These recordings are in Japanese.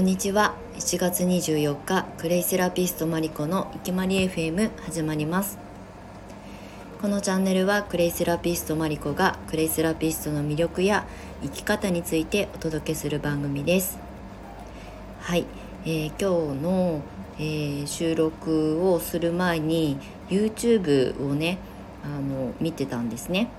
んにちは。1月24日クレイセラピストマリコのいきまり FM 始まります。このチャンネルはクレイセラピストマリコがクレイセラピストの魅力や生き方についてお届けする番組です。はい、えー、今日の、えー、収録をする前に YouTube をねあの見てたんですね。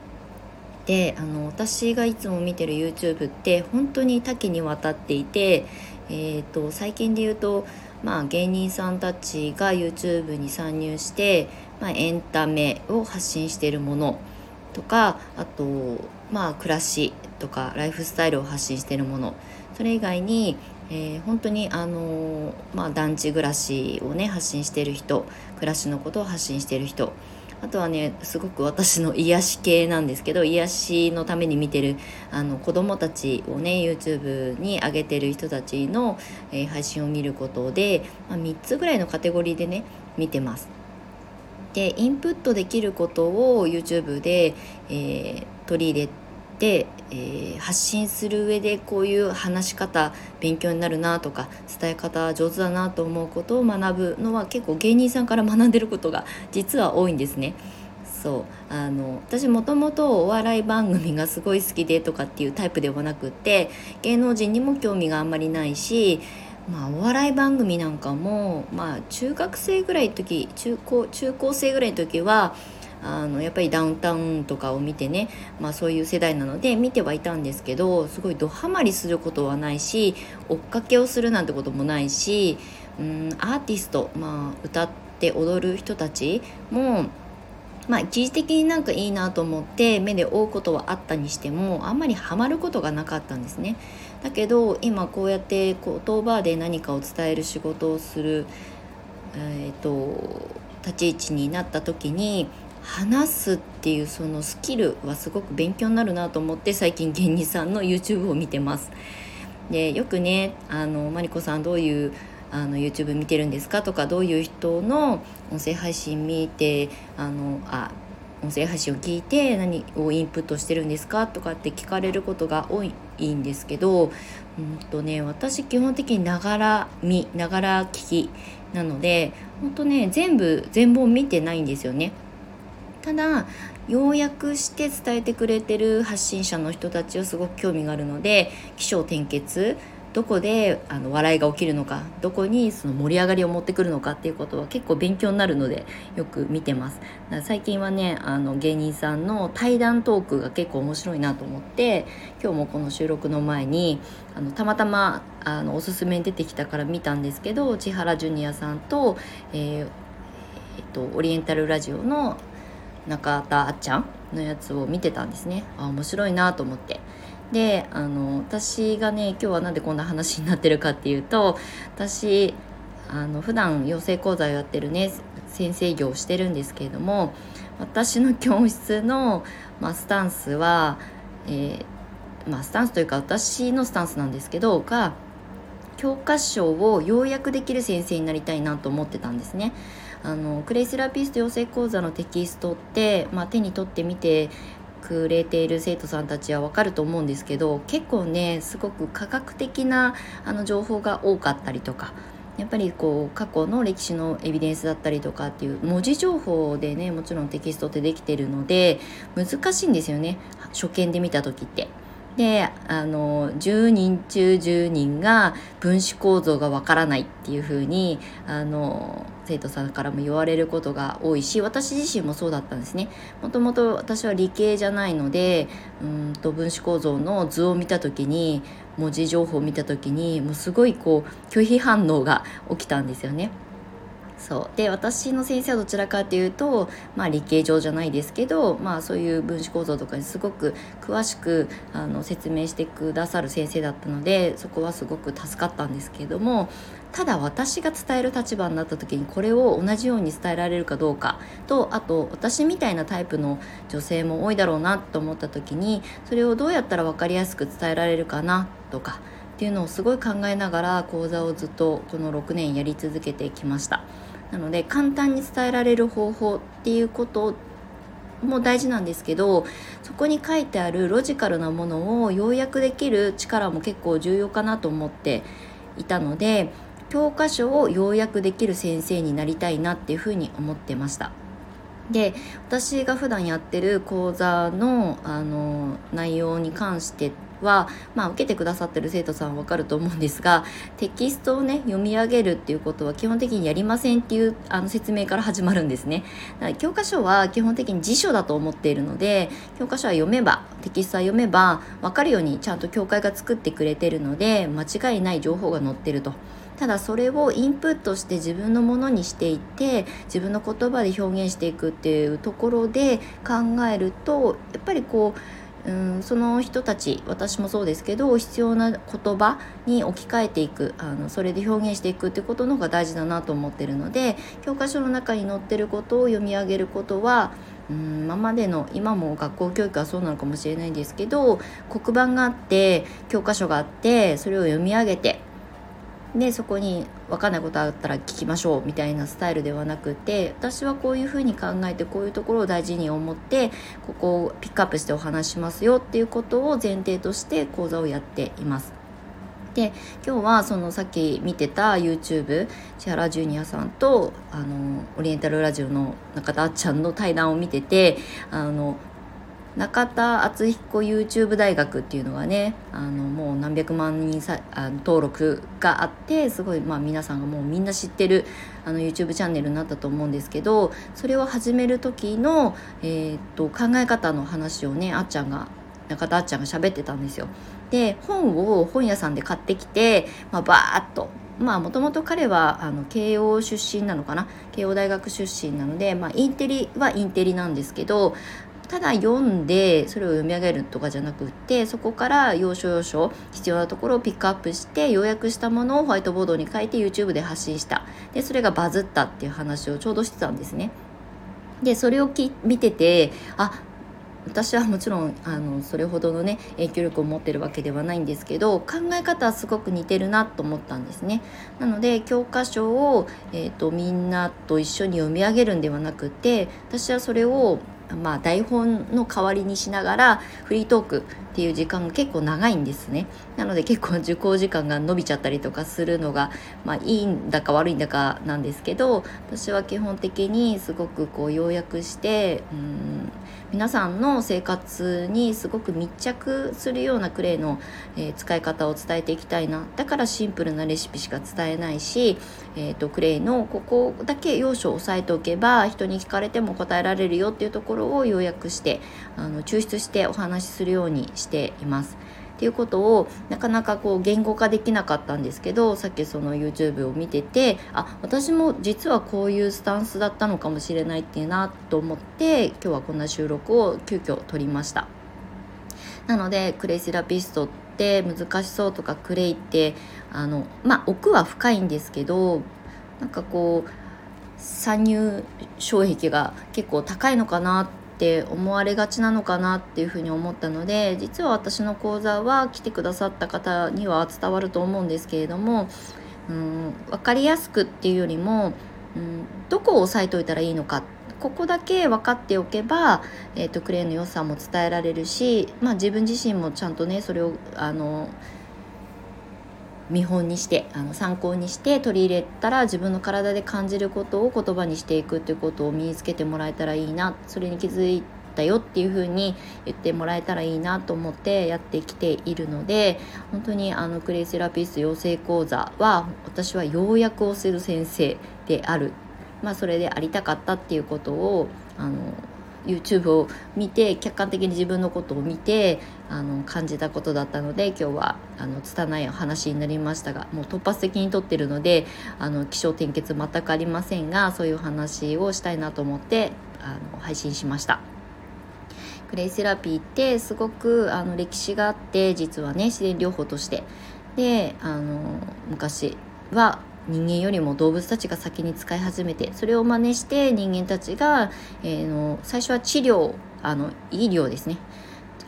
であの私がいつも見てる YouTube って本当に多岐にわたっていて、えーと、最近で言うと、まあ、芸人さんたちが YouTube に参入して、まあ、エンタメを発信しているものとかあと、まあ、暮らしとかライフスタイルを発信しているもの。それ以外に、えー、本当にあの、まあ、団地暮らしをね発信している人暮らしのことを発信している人あとはねすごく私の癒し系なんですけど癒しのために見てるあの子供たちをね YouTube に上げてる人たちの、えー、配信を見ることで、まあ、3つぐらいのカテゴリーでね見てます。でインプットできることを YouTube で、えー、取り入れて、えー、発信する上でこういう話し方勉強になるなとか伝え方上手だなと思うことを学ぶのは結構芸人さんから学んでることが実は多いんですね。そうあの私もともとお笑い番組がすごい好きでとかっていうタイプではなくって芸能人にも興味があんまりないしまあ、お笑い番組なんかも、まあ、中学生ぐらいの時中高中高生ぐらいの時はあのやっぱりダウンタウンとかを見てね、まあ、そういう世代なので見てはいたんですけどすごいドハマりすることはないし追っかけをするなんてこともないしうんアーティスト、まあ、歌って踊る人たちもまあ一時的になんかいいなと思って目で追うことはあったにしてもあんまりハマることがなかったんですね。だけど今こうやって言葉で何かを伝える仕事をするえ、ー、と立ち位置になった時に話すっていうそのスキルはすごく勉強になるなと思って最近芸人さんの YouTube を見てます。でよくねあのマリコさんどういうあの YouTube 見てるんですかとかどういう人の音声配信見てあのあ音声配信を聞いて何をインプットしてるんですかとかって聞かれることが多いんですけど、うんとね、私基本的にながら見ながら聞きなので本当ね全部全本見てないんですよね。ただ要約して伝えてくれてる発信者の人たちはすごく興味があるので起承転結どこであの笑いが起きるのかどこにその盛り上がりを持ってくるのかっていうことは結構勉強になるのでよく見てます。最近はねあの芸人さんの対談トークが結構面白いなと思って今日もこの収録の前にあのたまたまあのおすすめに出てきたから見たんですけど千原ジュニアさんと,、えーえっとオリエンタルラジオの中田あっちゃんのやつを見てたんですねあ面白いなと思ってであの私がね今日は何でこんな話になってるかっていうと私あの普段養成講座をやってるね先生業をしてるんですけれども私の教室の、まあ、スタンスは、えー、まあ、スタンスというか私のスタンスなんですけどが教科書を要約できる先生になりたいなと思ってたんですね。あのクレイセラピスト養成講座のテキストって、まあ、手に取ってみてくれている生徒さんたちはわかると思うんですけど結構ねすごく科学的なあの情報が多かったりとかやっぱりこう過去の歴史のエビデンスだったりとかっていう文字情報でねもちろんテキストってできてるので難しいんですよね初見で見た時って。であの10人中10人が分子構造がわからないっていう風にあに生徒さんからも言われることが多いし私自身もそうだったんですねもともと私は理系じゃないのでうんと分子構造の図を見た時に文字情報を見た時にもうすごいこう拒否反応が起きたんですよね。そうで私の先生はどちらかというと、まあ、理系上じゃないですけど、まあ、そういう分子構造とかにすごく詳しくあの説明してくださる先生だったのでそこはすごく助かったんですけれどもただ私が伝える立場になった時にこれを同じように伝えられるかどうかとあと私みたいなタイプの女性も多いだろうなと思った時にそれをどうやったら分かりやすく伝えられるかなとかっていうのをすごい考えながら講座をずっとこの6年やり続けてきました。なので簡単に伝えられる方法っていうことも大事なんですけどそこに書いてあるロジカルなものを要約できる力も結構重要かなと思っていたので教科書を要約できる先生になりたいなっていうふうに思ってました。で私が普段やってる講座のあの内容に関しては、まあ、受けてくださってる生徒さんは分かると思うんですがテキストをね読み上げるっていうことは基本的にやりませんっていうあの説明から始まるんですねだから教科書は基本的に辞書だと思っているので教科書は読めばテキストは読めば分かるようにちゃんと教会が作ってくれてるので間違いない情報が載ってると。ただそれをインプットして自分のものにしていって自分の言葉で表現していくっていうところで考えるとやっぱりこううんその人たち私もそうですけど必要な言葉に置き換えていくあのそれで表現していくってことの方が大事だなと思ってるので教科書の中に載ってることを読み上げることはうん今までの今も学校教育はそうなのかもしれないんですけど黒板があって教科書があってそれを読み上げてでそこに分かんないことあったら聞きましょうみたいなスタイルではなくて私はこういうふうに考えてこういうところを大事に思ってここをピックアップしてお話しますよっていうことを前提として講座をやっています。で今日はそのさっき見てた YouTube 千原ジュニアさんとあのオリエンタルラジオの中田あっちゃんの対談を見ててあの中田敦彦 YouTube 大学っていうのがねあのもう何百万人さあ登録があってすごい、まあ、皆さんがもうみんな知ってるあの YouTube チャンネルになったと思うんですけどそれを始める時の、えー、と考え方の話をねあっちゃんが中田あっちゃんが喋ってたんですよ。で本を本屋さんで買ってきて、まあ、バーッとまあもともと彼はあの慶応出身なのかな？慶応大学出身なので、まあ、インテリはインテリなんですけどただ読んでそれを読み上げるとかじゃなくってそこから要所要所必要なところをピックアップして要約したものをホワイトボードに書いて YouTube で発信したでそれがバズったっていう話をちょうどしてたんですね。でそれをき見ててあ私はもちろんあのそれほどのね影響力を持ってるわけではないんですけど考え方はすごく似てるなと思ったんですねなので教科書を、えーとみんなと一緒に読み上げるんではなくて私はそれをまあ、台本の代わりにしながらフリートークっていう時間が結構長いんですね。なので結構受講時間が伸びちゃったりとかするのが、まあ、いいんだか悪いんだかなんですけど私は基本的にすごくこう要約してうん皆さんの生活にすごく密着するようなクレイの、えー、使い方を伝えていきたいな。だからシンプルなレシピしか伝えないし、えーと、クレイのここだけ要所を押さえておけば人に聞かれても答えられるよっていうところを要約してあの抽出してお話しするようにしています。っていうことをなかなかこう言語化できなかったんですけどさっきその YouTube を見ててあ私も実はこういうスタンスだったのかもしれないっていうなと思って今日はこんな収録を急遽撮りましたなのでクレイセラピストって難しそうとかクレイってあのまあ奥は深いんですけどなんかこう参入障壁が結構高いのかなって思われがちなのかなっていうふうに思ったので実は私の講座は来てくださった方には伝わると思うんですけれども、うん、分かりやすくっていうよりも、うん、どこを押さえておいたらいいのかここだけ分かっておけば、えーと、クレーンの良さも伝えられるし、まあ、自分自身もちゃんとねそれをあの見本にしてあの参考にして取り入れたら自分の体で感じることを言葉にしていくっていうことを身につけてもらえたらいいなそれに気づいたよっていう風に言ってもらえたらいいなと思ってやってきているので本当にあのクレイセラピスト養成講座は私は要約をする先生である、まあ、それでありたかったっていうことをあの YouTube を見て客観的に自分のことを見てあの感じたことだったので今日はあの拙いお話になりましたがもう突発的に撮ってるのであの気象転結全くありませんがそういう話をしたいなと思ってあの配信しました。クレイセラピーってすごくあの歴史があって実はね自然療法としてであの昔は人間よりも動物たちが先に使い始めてそれを真似して人間たちが、えー、の最初は治療あの医療ですね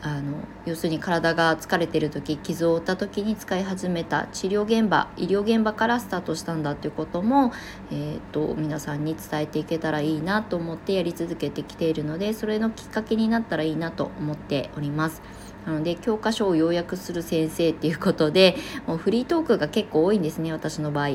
あの要するに体が疲れてる時傷を負った時に使い始めた治療現場医療現場からスタートしたんだっていうことも、えーと、皆さんに伝えていけたらいいなと思ってやり続けてきているのでそれのきっかけになったらいいなと思っております。なので教科書を要約する先生っていうことでもうフリートークが結構多いんですね私の場合。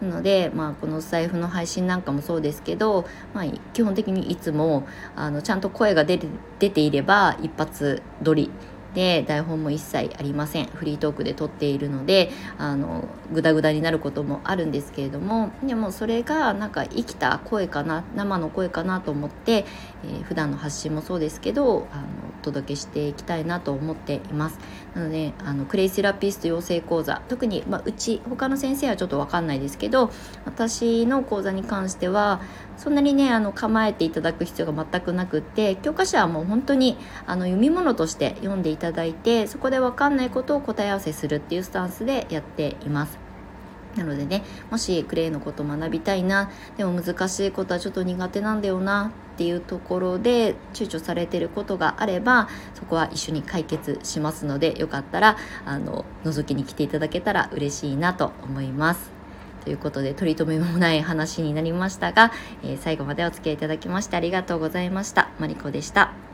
なので、まあ、この財布の配信なんかもそうですけど、まあ、基本的にいつもあのちゃんと声が出て出ていれば一発撮りで台本も一切ありません。フリートークで撮っているのであのグダグダになることもあるんですけれどもでもそれがなんか生きた声かな生の声かなと思って、えー、普段の発信もそうですけどあの届けしていきたいなと思っていますなのであのクレイセラピスト養成講座特に、まあ、うち他の先生はちょっと分かんないですけど私の講座に関してはそんなにねあの構えていただく必要が全くなくって教科書はもう本当にあの読み物として読んでいただいてそこで分かんないことを答え合わせするっていうスタンスでやっています。なのでねもしクレイのこと学びたいなでも難しいことはちょっと苦手なんだよなっていうところで躊躇されてることがあればそこは一緒に解決しますのでよかったらあの覗きに来ていただけたら嬉しいなと思います。ということで取り留めもない話になりましたが、えー、最後までお付き合いいただきましてありがとうございました。マリコでした。